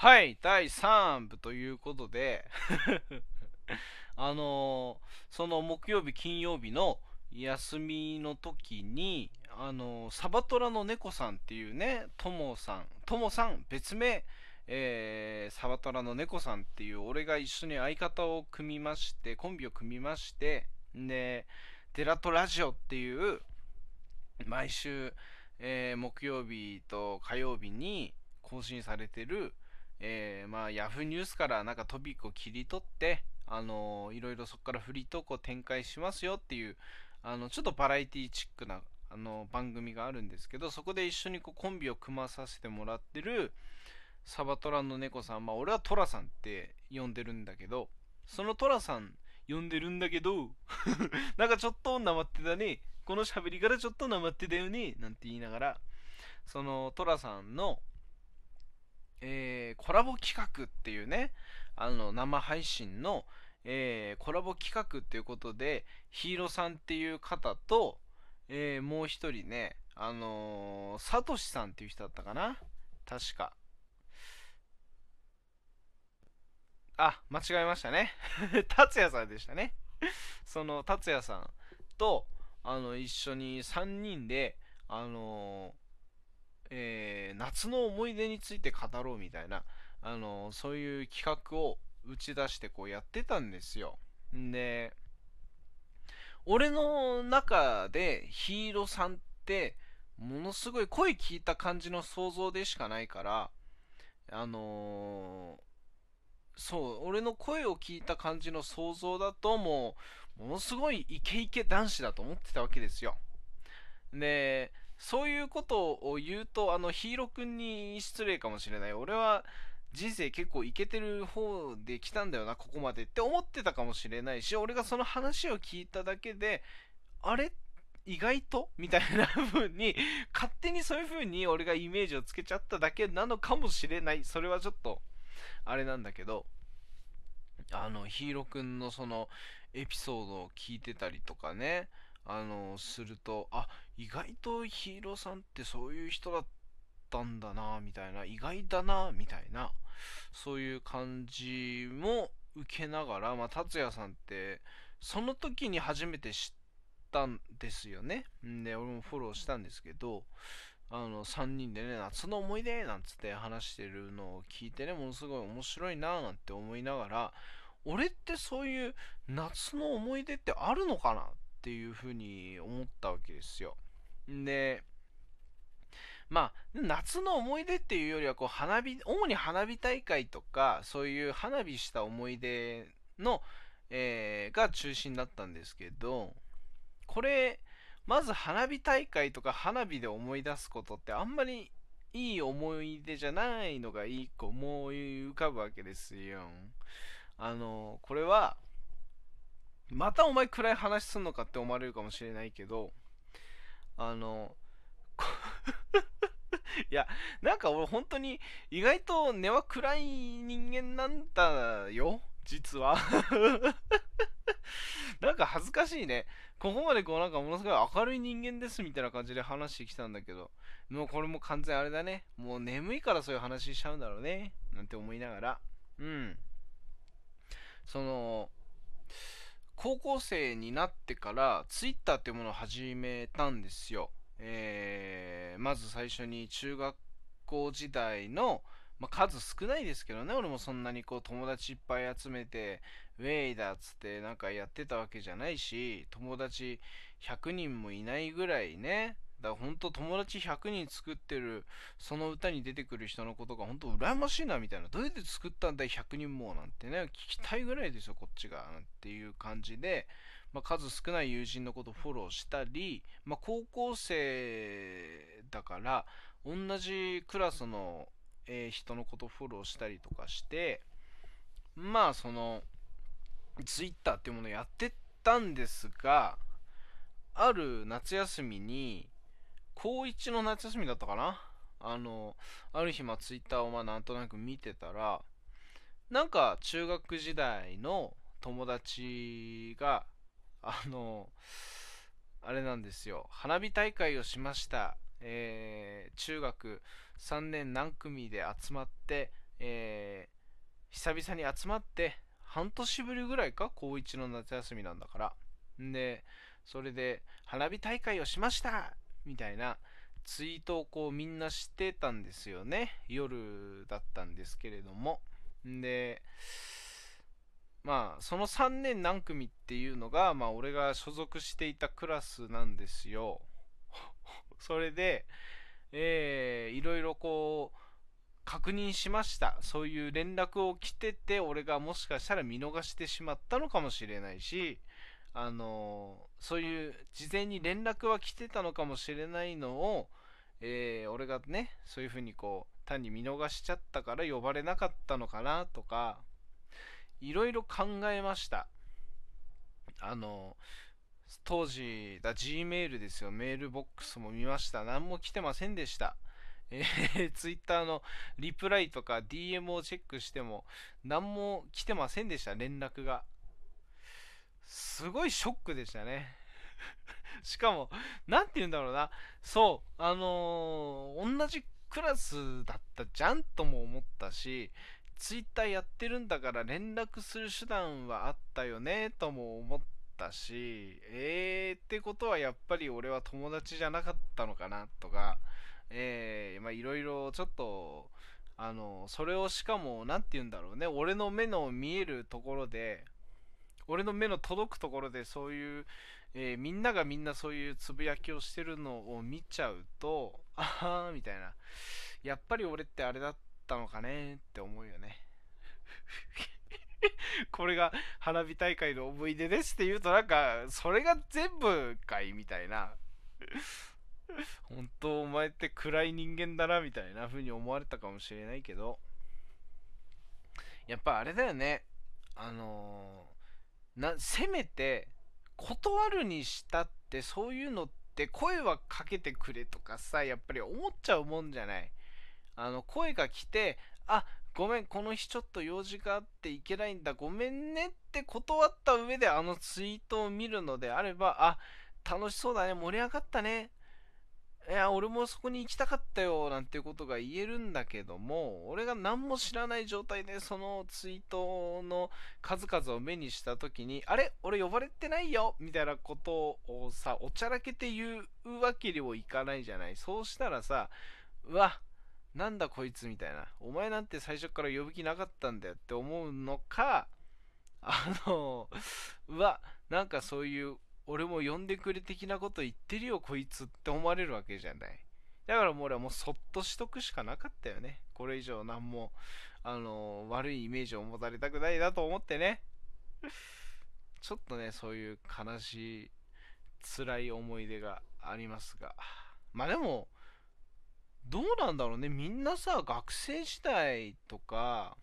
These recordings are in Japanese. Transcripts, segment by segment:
はい、第3部ということで、あのーその木曜日、金曜日の休みの時に、あのーサバトラの猫さんっていうね、ともさん、ともさん、別名、えーサバトラの猫さんっていう、俺が一緒に相方を組みまして、コンビを組みまして、で、デラトラジオっていう、毎週、えー木曜日と火曜日に更新されてる、えーまあ、ヤフーニュースからなんかトピックを切り取って、あのーいろいろそこからフリートークを展開しますよっていう、あのちょっとバラエティチックなあの番組があるんですけど、そこで一緒にこうコンビを組まさせてもらってるサバトラの猫さん、まあ、俺はトラさんって呼んでるんだけど、そのトラさん呼んでるんだけど、なんかちょっとなまってたね。この喋りからちょっとなまってたよね。なんて言いながら、そのトラさんの、えーコラボ企画っていうね、あの生配信の、えーコラボ企画っていうことで、ヒーローさんっていう方と、えーもう一人ね、あのー、サトシさんっていう人だったかな？確か。あ、間違えましたね。達也さんでしたね。その達也さんと、あの、一緒に3人で、あのーえー夏の思い出について語ろうみたいな、あのそういう企画を打ち出してこうやってたんですよ。で、俺の中でヒーローさんって、ものすごい声聞いた感じの想像でしかないから、あのーそう、俺の声を聞いた感じの想像だともう、ものすごいイケイケ男子だと思ってたわけですよ。で、そういうことを言うと、あの、ヒーローくんに失礼かもしれない。俺は人生結構イケてる方で来たんだよな、ここまでって思ってたかもしれないし、俺がその話を聞いただけで、あれ？意外と？みたいな風に、勝手にそういう風に俺がイメージをつけちゃっただけなのかもしれない。それはちょっと、あれなんだけど、あの、ヒーローくんのそのエピソードを聞いてたりとかね、あの、すると、あ、意外とヒーローさんってそういう人だったんだな、みたいな、意外だな、みたいな、そういう感じも受けながら、まあ、達也さんって、その時に初めて知ったんですよね。で、俺もフォローしたんですけど、あの、3人でね、夏の思い出なんつって話してるのを聞いてね、ものすごい面白いななんて思いながら、俺ってそういう夏の思い出ってあるのかなっていうふうに思ったわけですよ。で、まあ、夏の思い出っていうよりは、こう、花火、主に花火大会とか、そういう花火した思い出の、えーが中心だったんですけど、これ、まず花火大会とか花火で思い出すことってあんまりいい思い出じゃないのが一個思い浮かぶわけですよ。あの、これは、またお前暗い話すんのかって思われるかもしれないけど、あの、いや、なんか俺本当に意外と根は暗い人間なんだよ、実は。なんか恥ずかしいね。ここまでこうなんかものすごい明るい人間ですみたいな感じで話してきたんだけど、もうこれも完全あれだね。もう眠いからそういう話しちゃうんだろうね。なんて思いながら。うん。その、高校生になってからツイッターっていうものを始めたんですよ。えー、まず最初に中学校時代の、まあ、数少ないですけどね、俺もそんなにこう友達いっぱい集めて、ウェイだっつってなんかやってたわけじゃないし、友達100人もいないぐらいね、だから本当友達100人作ってるその歌に出てくる人のことが本当羨ましいなみたいな。どうやって作ったんだい100人もなんてね。聞きたいぐらいですよこっちが。なんていう感じで、まあ、数少ない友人のことフォローしたり、まあ、高校生だから同じクラスの、え人のことフォローしたりとかしてまあそのツイッターっていうものをやってったんですがある夏休みに高1の夏休みだったかな？あのある日まあツイッターをまあなんとなく見てたらなんか中学時代の友達があのあれなんですよ。花火大会をしました、えー中学3年何組で集まって、えー、久々に集まって半年ぶりぐらいか？高1の夏休みなんだから。でそれで花火大会をしました。みたいなツイートをこうみんなしてたんですよね。夜だったんですけれども。んでまあその3年何組っていうのがまあ俺が所属していたクラスなんですよ。それでえー、いろいろこう確認しました。そういう連絡を来てて俺がもしかしたら見逃してしまったのかもしれないしあの、そういう事前に連絡は来てたのかもしれないのを、えー、俺がねそういうふうにこう単に見逃しちゃったから呼ばれなかったのかなとかいろいろ考えました。あの当時だ G メールですよ。メールボックスも見ました。何も来てませんでした。えー、Twitter のリプライとか DM をチェックしても何も来てませんでした連絡が。すごいショックでしたね。しかも何て言うんだろうな。そうあのー、同じクラスだったじゃんとも思ったし Twitter やってるんだから連絡する手段はあったよねとも思ったしえーってことはやっぱり俺は友達じゃなかったのかなとかえー、まあいろいろちょっとあのそれをしかも何て言うんだろうね。俺の目の見えるところで俺の目の届くところでそういう、えー、みんながみんなそういうつぶやきをしてるのを見ちゃうと ああみたいな。やっぱり俺ってあれだったのかねって思うよね。これが花火大会の思い出ですって言うとなんかそれが全部かいみたいな。本当お前って暗い人間だなみたいな風に思われたかもしれないけど。やっぱあれだよね。あのー、なせめて断るにしたってそういうのって声はかけてくれとかさやっぱり思っちゃうもんじゃない。あの声が来てあごめんこの日ちょっと用事があって行けないんだごめんねって断った上であのツイートを見るのであればあ楽しそうだね盛り上がったねいや、俺もそこに行きたかったよ、なんていうことが言えるんだけども、俺が何も知らない状態でそのツイートの数々を目にした時に、あれ？俺呼ばれてないよみたいなことをさ、おちゃらけて言うわけにもいかないじゃない。そうしたらさ、うわ、なんだこいつみたいな。お前なんて最初から呼ぶ気なかったんだよって思うのか、あの、うわ、なんかそういう俺も呼んでくれ的なこと言ってるよこいつって思われるわけじゃない。だからもう俺はもうそっとしとくしかなかったよね。これ以上何もあの、悪いイメージを持たれたくないなと思ってね。ちょっとねそういう悲しい辛い思い出がありますが。まあでもどうなんだろうね。みんなさ学生時代とか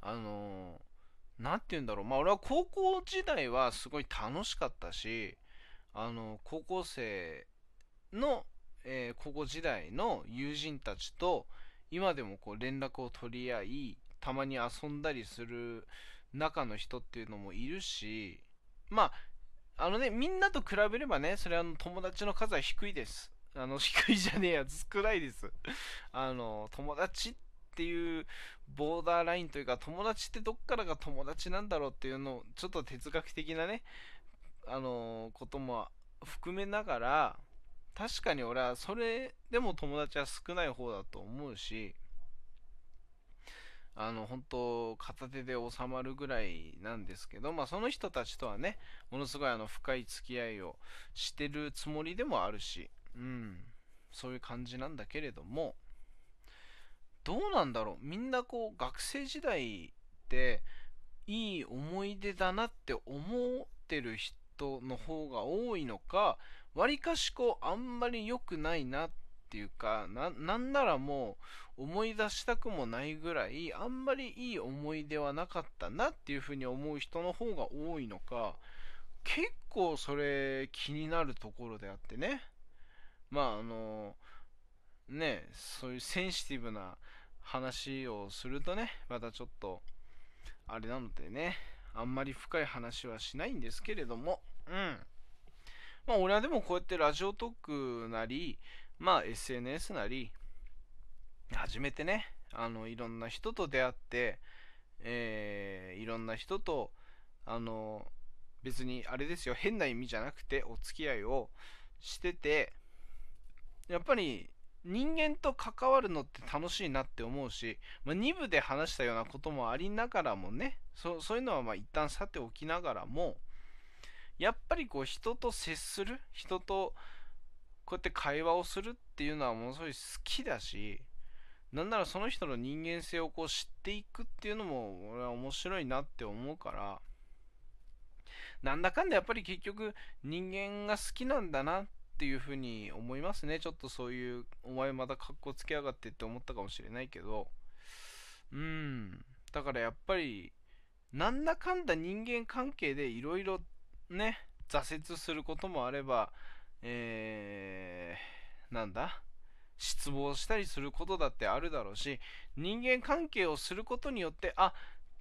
あのー何て言うんだろう。まあ俺は高校時代はすごい楽しかったしあの高校生の、えー、高校時代の友人たちと今でもこう連絡を取り合いたまに遊んだりする中の人っていうのもいるしまああのねみんなと比べればねそれは友達の数は低いです。あの低いじゃねえや少ないです。あの友達っっていうボーダーラインというか友達ってどっからが友達なんだろうっていうのをちょっと哲学的なねあのことも含めながら確かに俺はそれでも友達は少ない方だと思うしあの本当片手で収まるぐらいなんですけど、まあ、その人たちとはねものすごいあの深い付き合いをしてるつもりでもあるし、うん、そういう感じなんだけれどもどうなんだろう。みんなこう学生時代っていい思い出だなって思ってる人の方が多いのかわりかしこうあんまり良くないなっていうかなんならもう思い出したくもないぐらいあんまりいい思い出はなかったなっていうふうに思う人の方が多いのか結構それ気になるところであってね。まああのねそういうセンシティブな話をするとねまたちょっとあれなのでねあんまり深い話はしないんですけれどもうん。まあ俺はでもこうやってラジオトークなりまあ SNS なり初めてねあのいろんな人と出会って、えーいろんな人とあの別にあれですよ変な意味じゃなくてお付き合いをしててやっぱり人間と関わるのって楽しいなって思うし、まあ、2部で話したようなこともありながらもねそそういうのはまあ一旦さておきながらもやっぱりこう人と接する人とこうやって会話をするっていうのはものすごい好きだしなんならその人の人間性をこう知っていくっていうのも俺は面白いなって思うからなんだかんだやっぱり結局人間が好きなんだなっていうふうに思いますね。ちょっとそういうお前また格好つけやがってって思ったかもしれないけど。うん。だからやっぱりなんだかんだ人間関係でいろいろね挫折することもあればえー、なんだ？失望したりすることだってあるだろうし人間関係をすることによってあ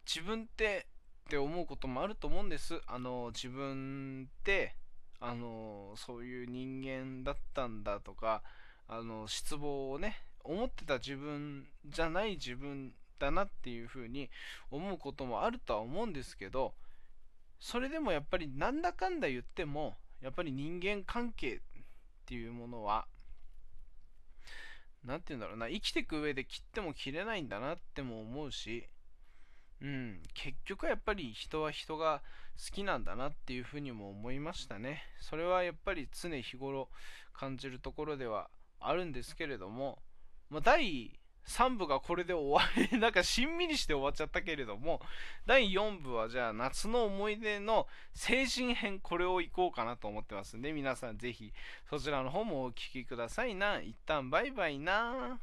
自分ってって思うこともあると思うんです。あの自分ってあのそういう人間だったんだとかあの失望をね思ってた自分じゃない自分だなっていうふうに思うこともあるとは思うんですけどそれでもやっぱりなんだかんだ言ってもやっぱり人間関係っていうものはなんて言うんだろうな生きていく上で切っても切れないんだなっても思うしうん結局はやっぱり人は人が好きなんだなっていうふうにも思いましたね。それはやっぱり常日頃感じるところではあるんですけれども、まあ、第3部がこれで終わり なんかしんみりして終わっちゃったけれども第4部はじゃあ夏の思い出の成人編これをいこうかなと思ってますんで皆さんぜひそちらの方もお聴きくださいな。一旦バイバイな。